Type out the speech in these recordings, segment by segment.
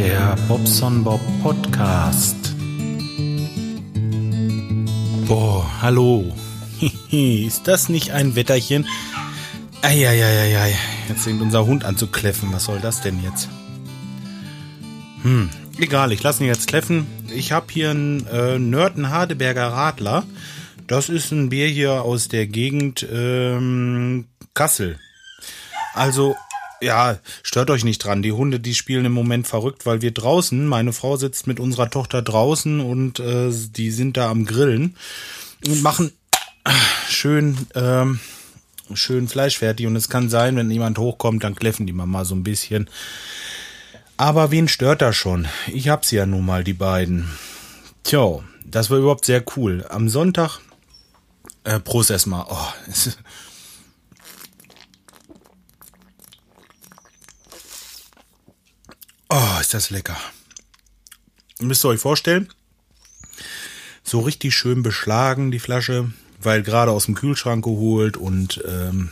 Der Bobson Bob Podcast. Boah, hallo. Ist das nicht ein Wetterchen? Eieieiei. Jetzt fängt unser Hund an zu kläffen. Was soll das denn jetzt? Hm, egal, ich lasse ihn jetzt kläffen. Ich habe hier einen äh, Nörten Hadeberger Radler. Das ist ein Bier hier aus der Gegend ähm, Kassel. Also, ja, stört euch nicht dran. Die Hunde, die spielen im Moment verrückt, weil wir draußen, meine Frau sitzt mit unserer Tochter draußen und äh, die sind da am Grillen und machen schön, ähm, schön Fleisch fertig. Und es kann sein, wenn jemand hochkommt, dann kläffen die mal so ein bisschen. Aber wen stört das schon? Ich hab's ja nun mal, die beiden. Tja, das war überhaupt sehr cool. Am Sonntag, äh, Prost erstmal. Oh, oh, ist das lecker. Müsst ihr euch vorstellen, so richtig schön beschlagen, die Flasche, weil gerade aus dem Kühlschrank geholt und ähm,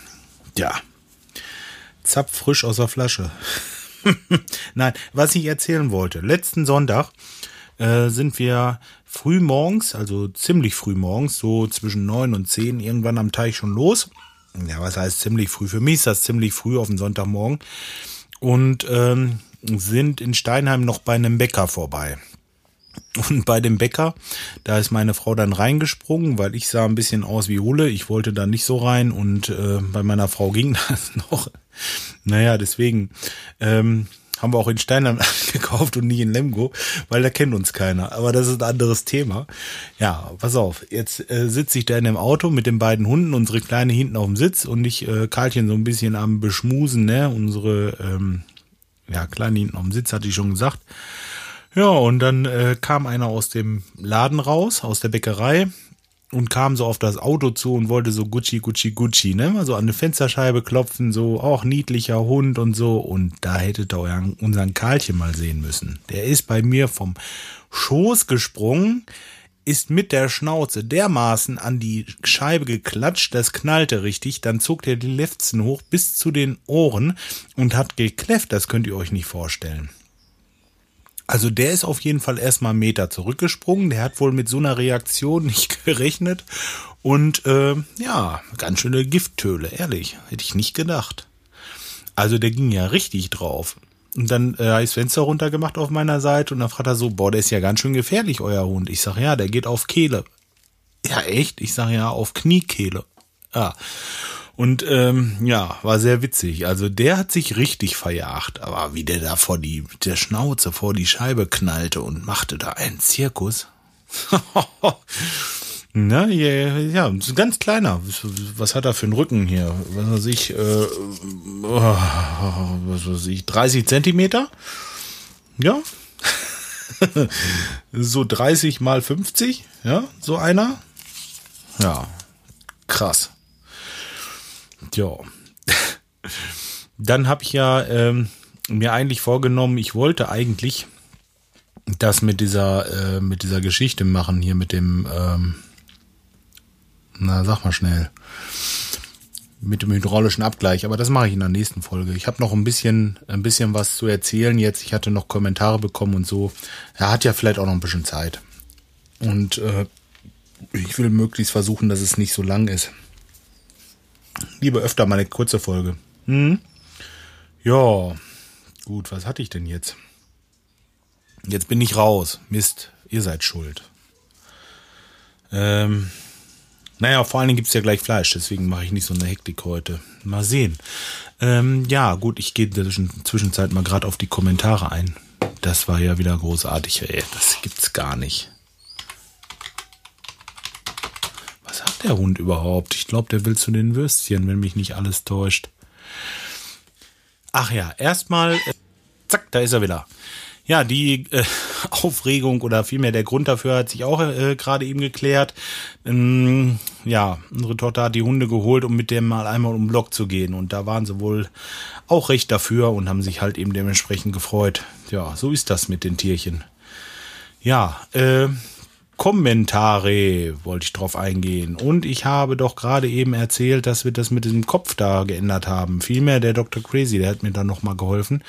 ja, zapfrisch aus der Flasche. Nein, was ich erzählen wollte. Letzten Sonntag äh, sind wir früh morgens, also ziemlich früh morgens, so zwischen neun und zehn, irgendwann am Teich schon los. Ja, was heißt ziemlich früh? Für mich ist das ziemlich früh auf den Sonntagmorgen. Und ähm, sind in Steinheim noch bei einem Bäcker vorbei. Und bei dem Bäcker, da ist meine Frau dann reingesprungen, weil ich sah ein bisschen aus wie Hulle. Ich wollte da nicht so rein und äh, bei meiner Frau ging das noch. Naja, deswegen ähm, haben wir auch in Steinheim gekauft und nicht in Lemgo, weil da kennt uns keiner. Aber das ist ein anderes Thema. Ja, pass auf. Jetzt äh, sitze ich da in dem Auto mit den beiden Hunden, unsere Kleine hinten auf dem Sitz und ich äh, Karlchen so ein bisschen am Beschmusen, ne? Unsere ähm, ja, Kleine hinten dem Sitz, hatte ich schon gesagt. Ja, und dann äh, kam einer aus dem Laden raus, aus der Bäckerei und kam so auf das Auto zu und wollte so Gucci, Gucci, Gucci, ne? Also an eine Fensterscheibe klopfen, so auch niedlicher Hund und so. Und da hättet ihr euren, unseren Karlchen mal sehen müssen. Der ist bei mir vom Schoß gesprungen, ist mit der Schnauze dermaßen an die Scheibe geklatscht, das knallte richtig, dann zog der die Lefzen hoch bis zu den Ohren und hat gekläfft, das könnt ihr euch nicht vorstellen. Also der ist auf jeden Fall erstmal einen Meter zurückgesprungen. Der hat wohl mit so einer Reaktion nicht gerechnet. Und äh, ja, ganz schöne Gifttöle, ehrlich. Hätte ich nicht gedacht. Also der ging ja richtig drauf. Und dann äh, habe ich das Fenster runtergemacht auf meiner Seite und dann fragt er so, boah, der ist ja ganz schön gefährlich, euer Hund. Ich sag, ja, der geht auf Kehle. Ja, echt? Ich sag, ja, auf Kniekehle. Ja. Und ähm, ja, war sehr witzig. Also der hat sich richtig verjagt, aber wie der da vor die der Schnauze vor die Scheibe knallte und machte da einen Zirkus. Na, ja, ja, ganz kleiner. Was hat er für einen Rücken hier? Was weiß ich, äh, was weiß ich, 30 Zentimeter? Ja. so 30 mal 50, ja, so einer. Ja, krass. Ja. Dann habe ich ja ähm, mir eigentlich vorgenommen, ich wollte eigentlich das mit dieser äh, mit dieser Geschichte machen hier mit dem ähm, na sag mal schnell mit dem hydraulischen Abgleich, aber das mache ich in der nächsten Folge. Ich habe noch ein bisschen ein bisschen was zu erzählen jetzt. Ich hatte noch Kommentare bekommen und so. Er hat ja vielleicht auch noch ein bisschen Zeit. Und äh, ich will möglichst versuchen, dass es nicht so lang ist. Lieber öfter mal eine kurze Folge. Hm? Ja, gut, was hatte ich denn jetzt? Jetzt bin ich raus. Mist, ihr seid schuld. Ähm, naja, vor allen Dingen gibt's ja gleich Fleisch, deswegen mache ich nicht so eine Hektik heute. Mal sehen. Ähm, ja, gut, ich gehe in der Zwischenzeit mal gerade auf die Kommentare ein. Das war ja wieder großartig, ey. Das gibt's gar nicht. Was hat der Hund überhaupt? Ich glaube, der will zu den Würstchen, wenn mich nicht alles täuscht. Ach ja, erstmal, äh, zack, da ist er wieder. Ja, die äh, Aufregung oder vielmehr der Grund dafür hat sich auch äh, gerade eben geklärt. Ähm, ja, unsere Tochter hat die Hunde geholt, um mit dem mal einmal um den Block zu gehen. Und da waren sie wohl auch recht dafür und haben sich halt eben dementsprechend gefreut. Ja, so ist das mit den Tierchen. Ja, äh, Kommentare wollte ich drauf eingehen. Und ich habe doch gerade eben erzählt, dass wir das mit diesem Kopf da geändert haben. Vielmehr der Dr. Crazy, der hat mir da nochmal geholfen.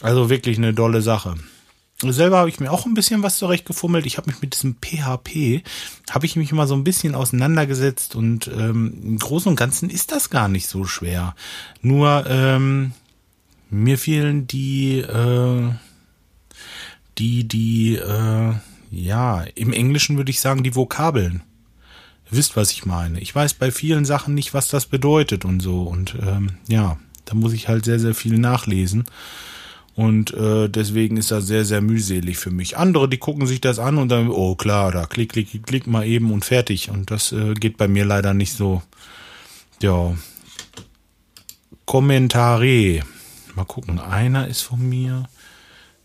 Also wirklich eine dolle Sache. Selber habe ich mir auch ein bisschen was zurechtgefummelt. Ich habe mich mit diesem PHP, habe ich mich immer so ein bisschen auseinandergesetzt und ähm, im Großen und Ganzen ist das gar nicht so schwer. Nur ähm, mir fehlen die, äh, die, die, äh, ja, im Englischen würde ich sagen, die Vokabeln. Wisst, was ich meine. Ich weiß bei vielen Sachen nicht, was das bedeutet und so. Und ähm, ja, da muss ich halt sehr, sehr viel nachlesen. Und äh, deswegen ist das sehr, sehr mühselig für mich. Andere, die gucken sich das an und dann, oh klar, da klick, klick, klick mal eben und fertig. Und das äh, geht bei mir leider nicht so. Ja. Kommentare. Mal gucken. Einer ist von mir.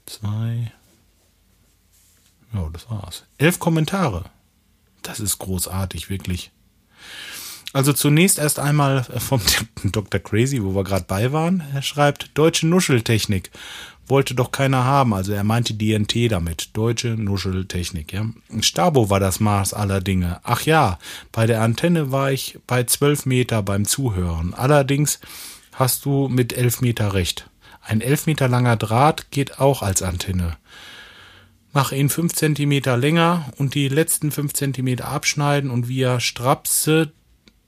Zwei. Ja, das war's. Elf Kommentare. Das ist großartig, wirklich. Also zunächst erst einmal vom Dr. Crazy, wo wir gerade bei waren. Er schreibt, deutsche Nuscheltechnik. Wollte doch keiner haben. Also er meinte DNT damit. Deutsche Nuscheltechnik, ja. Stabo war das Maß aller Dinge. Ach ja, bei der Antenne war ich bei zwölf Meter beim Zuhören. Allerdings hast du mit elf Meter recht. Ein elf Meter langer Draht geht auch als Antenne. Mach ihn fünf Zentimeter länger und die letzten fünf Zentimeter abschneiden und via Strapse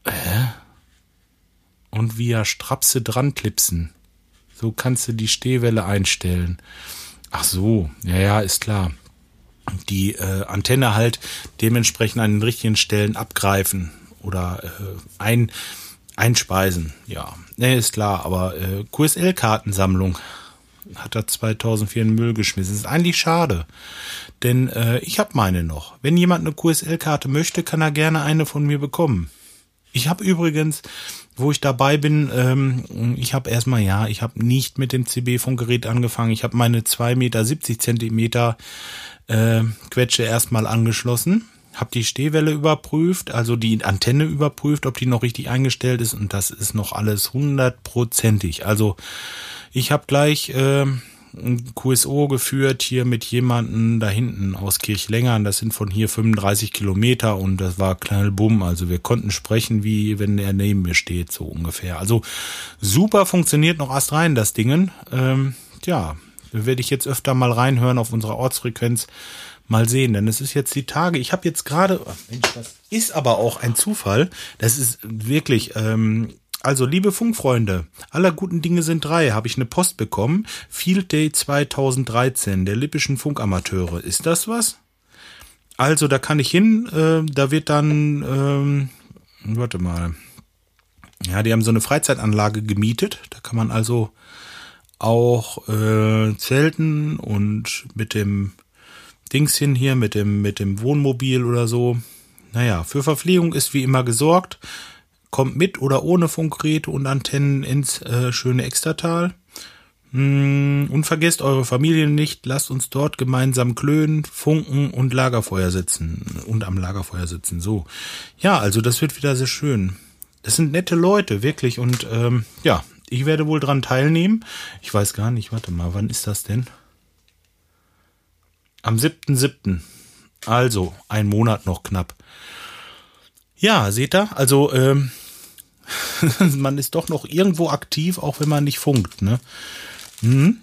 Hä? Und via Strapse dran klipsen. So kannst du die Stehwelle einstellen. Ach so, ja, ja, ist klar. Die äh, Antenne halt dementsprechend an den richtigen Stellen abgreifen oder äh, ein, einspeisen. Ja, ne, ist klar. Aber äh, QSL-Kartensammlung hat er 2004 in den Müll geschmissen. Ist eigentlich schade, denn äh, ich habe meine noch. Wenn jemand eine QSL-Karte möchte, kann er gerne eine von mir bekommen. Ich habe übrigens, wo ich dabei bin, ähm, ich habe erstmal, ja, ich habe nicht mit dem CB-Funkgerät angefangen. Ich habe meine 2,70 Meter Zentimeter äh, Quetsche erstmal angeschlossen, habe die Stehwelle überprüft, also die Antenne überprüft, ob die noch richtig eingestellt ist und das ist noch alles hundertprozentig. Also ich habe gleich... Äh, ein QSO geführt hier mit jemanden da hinten aus Kirchlängern. Das sind von hier 35 Kilometer und das war knallbumm. Also wir konnten sprechen, wie wenn er neben mir steht, so ungefähr. Also super funktioniert noch erst rein, das Dingen. Ähm, ja, werde ich jetzt öfter mal reinhören auf unserer Ortsfrequenz. Mal sehen, denn es ist jetzt die Tage. Ich habe jetzt gerade, Mensch, das ist aber auch ein Zufall. Das ist wirklich, ähm, also, liebe Funkfreunde, aller guten Dinge sind drei, habe ich eine Post bekommen. Field Day 2013 der Lippischen Funkamateure. Ist das was? Also, da kann ich hin, äh, da wird dann, ähm, warte mal. Ja, die haben so eine Freizeitanlage gemietet. Da kann man also auch äh, zelten und mit dem Dingschen hier, mit dem, mit dem Wohnmobil oder so. Naja, für Verpflegung ist wie immer gesorgt. Kommt mit oder ohne Funkgeräte und Antennen ins äh, schöne Extertal. Mm, und vergesst eure Familie nicht, lasst uns dort gemeinsam klönen, funken und Lagerfeuer sitzen. Und am Lagerfeuer sitzen, so. Ja, also das wird wieder sehr schön. Das sind nette Leute, wirklich. Und ähm, ja, ich werde wohl dran teilnehmen. Ich weiß gar nicht, warte mal, wann ist das denn? Am 7.7. Also, ein Monat noch knapp. Ja, seht ihr? Also, ähm, man ist doch noch irgendwo aktiv, auch wenn man nicht funkt, ne? Hm?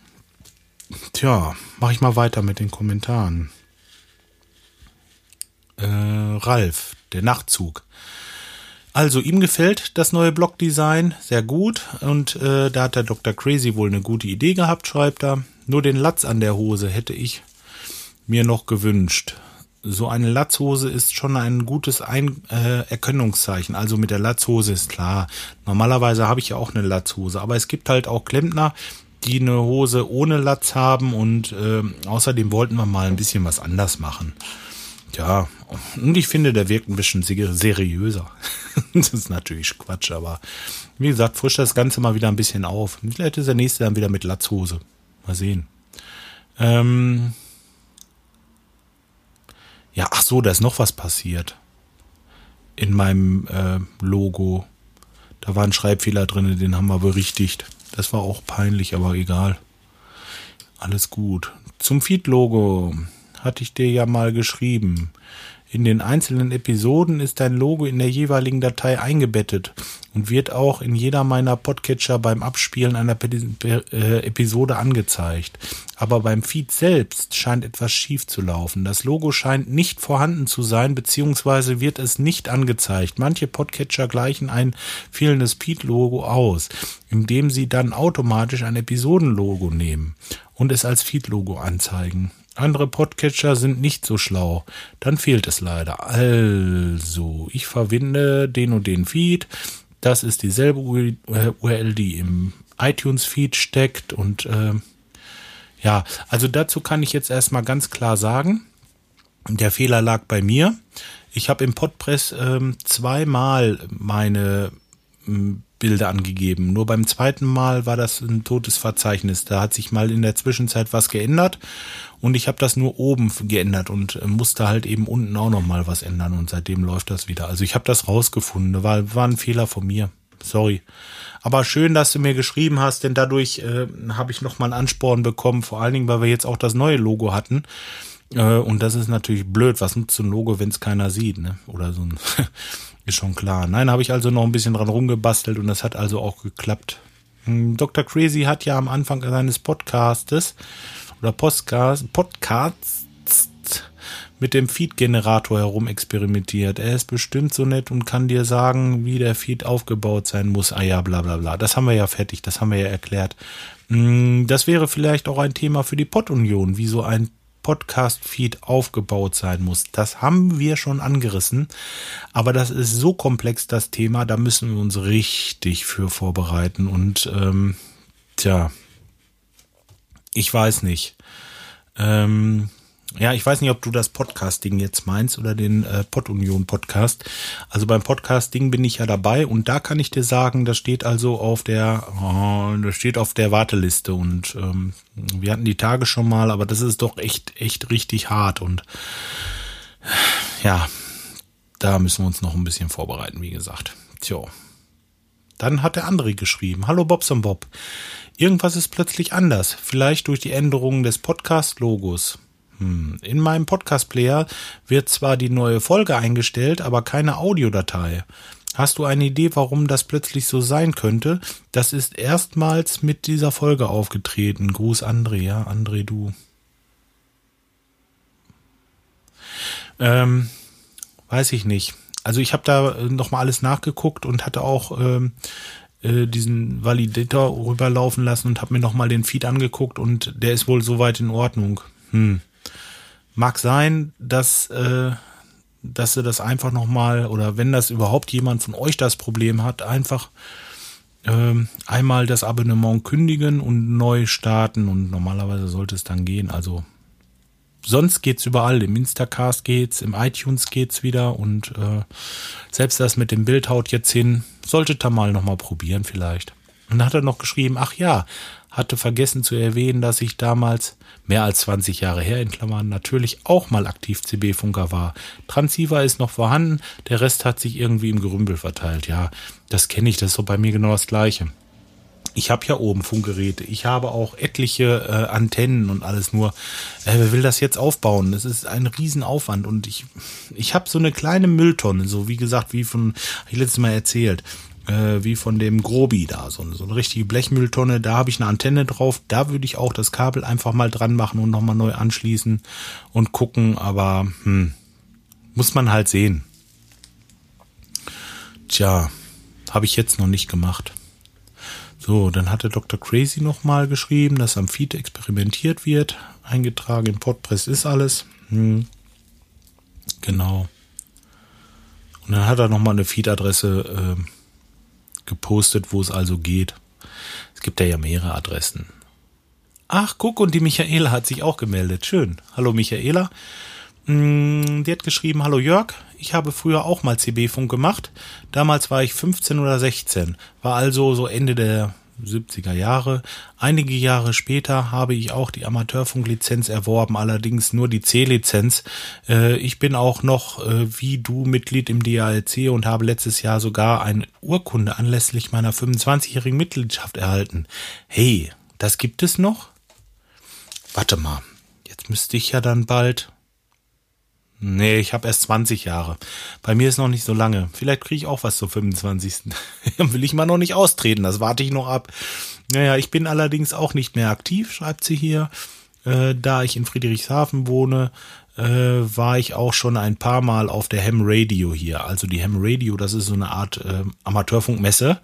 Tja, mach ich mal weiter mit den Kommentaren. Äh, Ralf, der Nachtzug. Also, ihm gefällt das neue Blockdesign sehr gut und äh, da hat der Dr. Crazy wohl eine gute Idee gehabt, schreibt er. Nur den Latz an der Hose hätte ich mir noch gewünscht so eine Latzhose ist schon ein gutes ein äh, Erkennungszeichen. Also mit der Latzhose ist klar. Normalerweise habe ich ja auch eine Latzhose, aber es gibt halt auch Klempner, die eine Hose ohne Latz haben und äh, außerdem wollten wir mal ein bisschen was anders machen. Ja, und ich finde, der wirkt ein bisschen seriöser. das ist natürlich Quatsch, aber wie gesagt, frischt das Ganze mal wieder ein bisschen auf. Vielleicht ist der nächste dann wieder mit Latzhose. Mal sehen. Ähm, ja, ach so, da ist noch was passiert. In meinem äh, Logo. Da war ein Schreibfehler drin, den haben wir berichtigt. Das war auch peinlich, aber egal. Alles gut. Zum Feed-Logo hatte ich dir ja mal geschrieben. In den einzelnen Episoden ist dein Logo in der jeweiligen Datei eingebettet und wird auch in jeder meiner Podcatcher beim Abspielen einer äh, Episode angezeigt. Aber beim Feed selbst scheint etwas schief zu laufen. Das Logo scheint nicht vorhanden zu sein, beziehungsweise wird es nicht angezeigt. Manche Podcatcher gleichen ein fehlendes Feed-Logo aus, indem sie dann automatisch ein Episodenlogo nehmen und es als Feed-Logo anzeigen. Andere Podcatcher sind nicht so schlau. Dann fehlt es leider. Also, ich verwende den und den Feed. Das ist dieselbe URL, die im iTunes-Feed steckt. Und äh, ja, also dazu kann ich jetzt erstmal ganz klar sagen, der Fehler lag bei mir. Ich habe im Podpress äh, zweimal meine Bilder angegeben. Nur beim zweiten Mal war das ein totes Verzeichnis. Da hat sich mal in der Zwischenzeit was geändert und ich habe das nur oben geändert und äh, musste halt eben unten auch noch mal was ändern und seitdem läuft das wieder. Also ich habe das rausgefunden. War, war ein Fehler von mir. Sorry. Aber schön, dass du mir geschrieben hast, denn dadurch äh, habe ich noch mal einen Ansporn bekommen, vor allen Dingen, weil wir jetzt auch das neue Logo hatten. Äh, und das ist natürlich blöd. Was nutzt so ein Logo, wenn es keiner sieht, ne? Oder so ein Ist schon klar. Nein, habe ich also noch ein bisschen dran rumgebastelt und das hat also auch geklappt. Hm, Dr. Crazy hat ja am Anfang seines Podcastes oder Podcast, Podcasts mit dem Feed-Generator herum experimentiert. Er ist bestimmt so nett und kann dir sagen, wie der Feed aufgebaut sein muss. Ah ja, bla bla bla. Das haben wir ja fertig, das haben wir ja erklärt. Hm, das wäre vielleicht auch ein Thema für die Pod-Union, wie so ein Podcast-Feed aufgebaut sein muss. Das haben wir schon angerissen, aber das ist so komplex, das Thema, da müssen wir uns richtig für vorbereiten und ähm, tja, ich weiß nicht. Ähm, ja, ich weiß nicht, ob du das Podcasting jetzt meinst oder den äh, Podunion Podcast. Also beim Podcasting bin ich ja dabei und da kann ich dir sagen, das steht also auf der, oh, das steht auf der Warteliste und ähm, wir hatten die Tage schon mal, aber das ist doch echt, echt richtig hart und ja, da müssen wir uns noch ein bisschen vorbereiten, wie gesagt. Tja. Dann hat der andere geschrieben. Hallo Bobson Bob. Irgendwas ist plötzlich anders. Vielleicht durch die Änderungen des Podcast-Logos. Hm. In meinem Podcast-Player wird zwar die neue Folge eingestellt, aber keine Audiodatei. Hast du eine Idee, warum das plötzlich so sein könnte? Das ist erstmals mit dieser Folge aufgetreten. Gruß André, ja, André, du. Ähm, weiß ich nicht. Also ich habe da nochmal alles nachgeguckt und hatte auch ähm, äh, diesen Validator rüberlaufen lassen und habe mir nochmal den Feed angeguckt und der ist wohl soweit in Ordnung. Hm. Mag sein, dass, äh, dass sie das einfach nochmal, oder wenn das überhaupt jemand von euch das Problem hat, einfach äh, einmal das Abonnement kündigen und neu starten und normalerweise sollte es dann gehen. Also sonst geht's überall. Im Instacast geht's, im iTunes geht's wieder und äh, selbst das mit dem Bild haut jetzt hin. Solltet ihr mal nochmal probieren vielleicht. Und dann hat er noch geschrieben, ach ja, hatte vergessen zu erwähnen, dass ich damals, mehr als 20 Jahre her in Klammern, natürlich auch mal aktiv CB-Funker war. Transceiver ist noch vorhanden, der Rest hat sich irgendwie im Gerümpel verteilt. Ja, das kenne ich, das ist so bei mir genau das Gleiche. Ich habe ja oben Funkgeräte, ich habe auch etliche äh, Antennen und alles nur. Äh, wer will das jetzt aufbauen? Das ist ein Riesenaufwand und ich, ich habe so eine kleine Mülltonne, so wie gesagt, wie von, ich letztes Mal erzählt äh, wie von dem Grobi da, so, so eine richtige Blechmülltonne. Da habe ich eine Antenne drauf. Da würde ich auch das Kabel einfach mal dran machen und nochmal neu anschließen und gucken. Aber hm, muss man halt sehen. Tja, habe ich jetzt noch nicht gemacht. So, dann hat der Dr. Crazy nochmal geschrieben, dass am Feed experimentiert wird. Eingetragen im Podpress ist alles. Hm. Genau. Und dann hat er nochmal eine Feed-Adresse äh, gepostet, wo es also geht. Es gibt ja, mehrere Adressen. Ach, guck, und die Michaela hat sich auch gemeldet. Schön. Hallo Michaela. Mm, die hat geschrieben, hallo Jörg, ich habe früher auch mal CB-Funk gemacht. Damals war ich 15 oder 16, war also so Ende der 70er Jahre. Einige Jahre später habe ich auch die Amateurfunklizenz erworben, allerdings nur die C-Lizenz. Äh, ich bin auch noch äh, wie du Mitglied im DALC und habe letztes Jahr sogar eine Urkunde anlässlich meiner 25-jährigen Mitgliedschaft erhalten. Hey, das gibt es noch? Warte mal, jetzt müsste ich ja dann bald Nee, ich habe erst 20 Jahre. Bei mir ist noch nicht so lange. Vielleicht kriege ich auch was zur 25. Dann will ich mal noch nicht austreten, das warte ich noch ab. Naja, ich bin allerdings auch nicht mehr aktiv, schreibt sie hier. Äh, da ich in Friedrichshafen wohne, äh, war ich auch schon ein paar Mal auf der Ham Radio hier. Also die Ham Radio, das ist so eine Art äh, Amateurfunkmesse.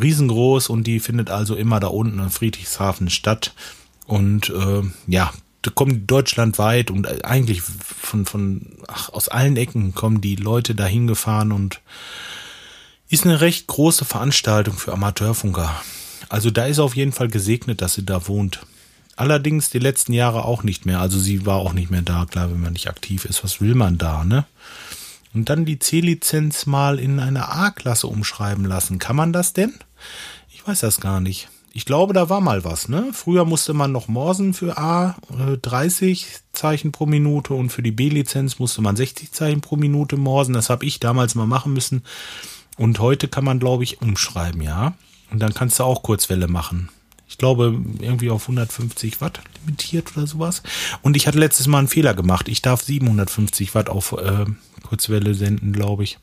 Riesengroß und die findet also immer da unten in Friedrichshafen statt. Und äh, ja, kommen deutschlandweit und eigentlich von, von ach, aus allen Ecken kommen die Leute dahin gefahren und ist eine recht große Veranstaltung für Amateurfunker. Also da ist auf jeden Fall gesegnet, dass sie da wohnt. Allerdings die letzten Jahre auch nicht mehr. Also sie war auch nicht mehr da. Klar, wenn man nicht aktiv ist, was will man da, ne? Und dann die C-Lizenz mal in eine A-Klasse umschreiben lassen. Kann man das denn? Ich weiß das gar nicht. Ich glaube, da war mal was, ne? Früher musste man noch morsen für A äh, 30 Zeichen pro Minute und für die B-Lizenz musste man 60 Zeichen pro Minute morsen. Das habe ich damals mal machen müssen. Und heute kann man, glaube ich, umschreiben, ja. Und dann kannst du auch Kurzwelle machen ich glaube, irgendwie auf 150 Watt limitiert oder sowas. Und ich hatte letztes Mal einen Fehler gemacht. Ich darf 750 Watt auf äh, Kurzwelle senden, glaube ich.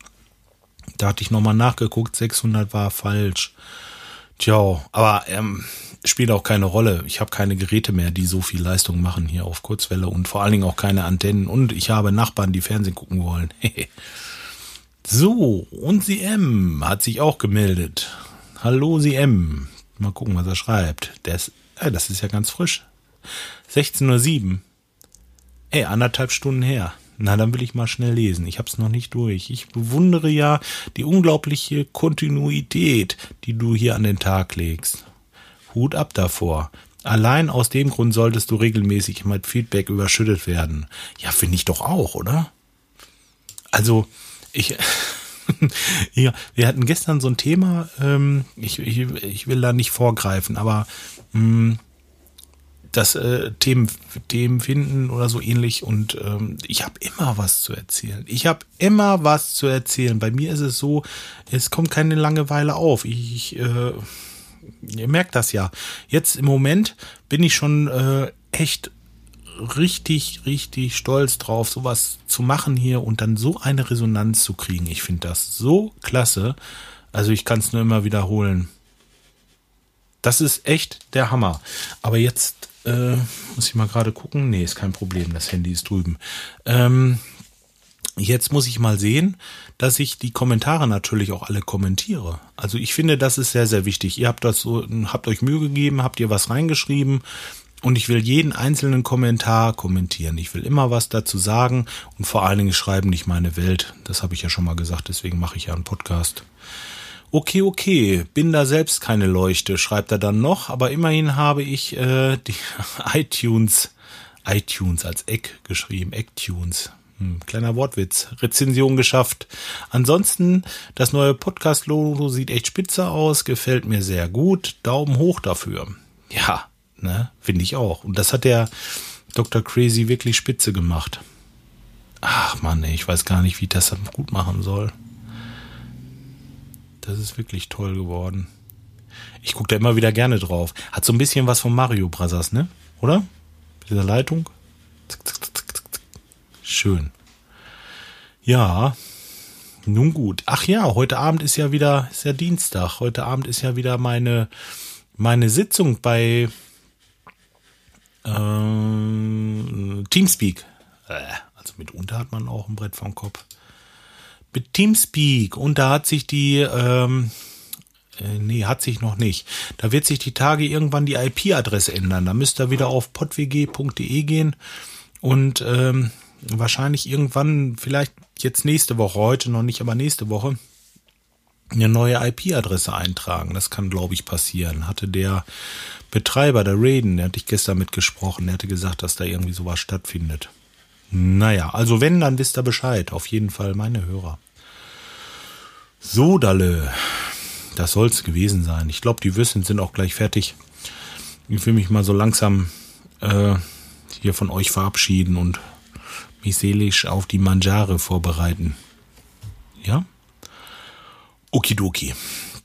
Da hatte ich nochmal nachgeguckt, 600 war falsch. Tja, aber ähm, spielt auch keine Rolle. Ich habe keine Geräte mehr, die so viel Leistung machen hier auf Kurzwelle und vor allen Dingen auch keine Antennen. Und ich habe Nachbarn, die Fernsehen gucken wollen. so, und sie M hat sich auch gemeldet. Hallo, sie M. Mal gucken, was er schreibt. Ist, äh, das ist ja ganz frisch. 16.07 Uhr. Ey, anderthalb Stunden her. Na, dann will ich mal schnell lesen. Ich hab's noch nicht durch. Ich bewundere ja die unglaubliche Kontinuität, die du hier an den Tag legst. Hut ab davor. Allein aus dem Grund solltest du regelmäßig mit Feedback überschüttet werden. Ja, finde ich doch auch, oder? Also, ich, ja, wir hatten gestern so ein Thema, ähm, ich, ich, ich will da nicht vorgreifen, aber mh, mm, das äh, Themen, Themen finden oder so ähnlich und ähm, ich habe immer was zu erzählen. Ich habe immer was zu erzählen. Bei mir ist es so, es kommt keine Langeweile auf. Ich, ich äh, ihr merkt das ja. Jetzt im Moment bin ich schon äh, echt richtig, richtig stolz drauf, sowas zu machen hier und dann so eine Resonanz zu kriegen. Ich finde das so klasse. Also ich kann es nur immer wiederholen. Das ist echt der Hammer. Aber jetzt äh, muss ich mal gerade gucken. Nee, ist kein Problem. Das Handy ist drüben. Ähm, jetzt muss ich mal sehen, dass ich die Kommentare natürlich auch alle kommentiere. Also ich finde, das ist sehr, sehr wichtig. Ihr habt das so, habt euch Mühe gegeben, habt ihr was reingeschrieben und ich will jeden einzelnen Kommentar kommentieren. Ich will immer was dazu sagen und vor allen Dingen schreiben nicht meine Welt. Das habe ich ja schon mal gesagt, deswegen mache ich ja einen Podcast. Okay, okay, bin da selbst keine Leuchte, schreibt er dann noch, aber immerhin habe ich äh, die iTunes, iTunes als Eck geschrieben, Ecktunes. Hm, kleiner Wortwitz. Rezension geschafft. Ansonsten, das neue Podcast-Logo sieht echt spitze aus, gefällt mir sehr gut. Daumen hoch dafür. Ja, Ne? Finde ich auch. Und das hat der Dr. Crazy wirklich spitze gemacht. Ach man, ich weiß gar nicht, wie ich das gut machen soll. Das ist wirklich toll geworden. Ich gucke da immer wieder gerne drauf. Hat so ein bisschen was von Mario Brothers, ne? Oder? Dieser Leitung. Schön. Ja. Nun gut. Ach ja, heute Abend ist ja wieder, ist ja Dienstag. Heute Abend ist ja wieder meine, meine Sitzung bei äh, Teamspeak. Äh, also mitunter hat man auch ein Brett vom Kopf. Mit Teamspeak. Und da hat sich die, ähm, äh, nee, hat sich noch nicht. Da wird sich die Tage irgendwann die IP-Adresse ändern. Da müsst ihr wieder auf podwg.de gehen und ähm, wahrscheinlich irgendwann, vielleicht jetzt nächste Woche, heute noch nicht, aber nächste Woche, eine neue IP-Adresse eintragen. Das kann, glaube ich, passieren. Hatte der Betreiber, der Raiden, der hatte ich gestern mitgesprochen, der hatte gesagt, dass da irgendwie sowas stattfindet. Naja, also wenn, dann wisst ihr Bescheid. Auf jeden Fall meine Hörer. So, Dalle. Das soll's gewesen sein. Ich glaube, die Würstchen sind auch gleich fertig. Ich will mich mal so langsam äh, hier von euch verabschieden und mich seelisch auf die Manjare vorbereiten. Ja? Okidoki.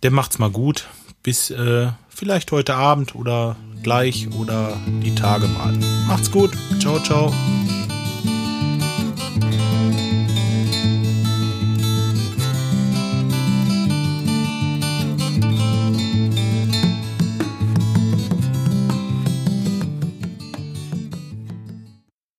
Der macht's mal gut. Bis äh, vielleicht heute Abend oder gleich oder die Tage mal. Macht's gut. Ciao, ciao.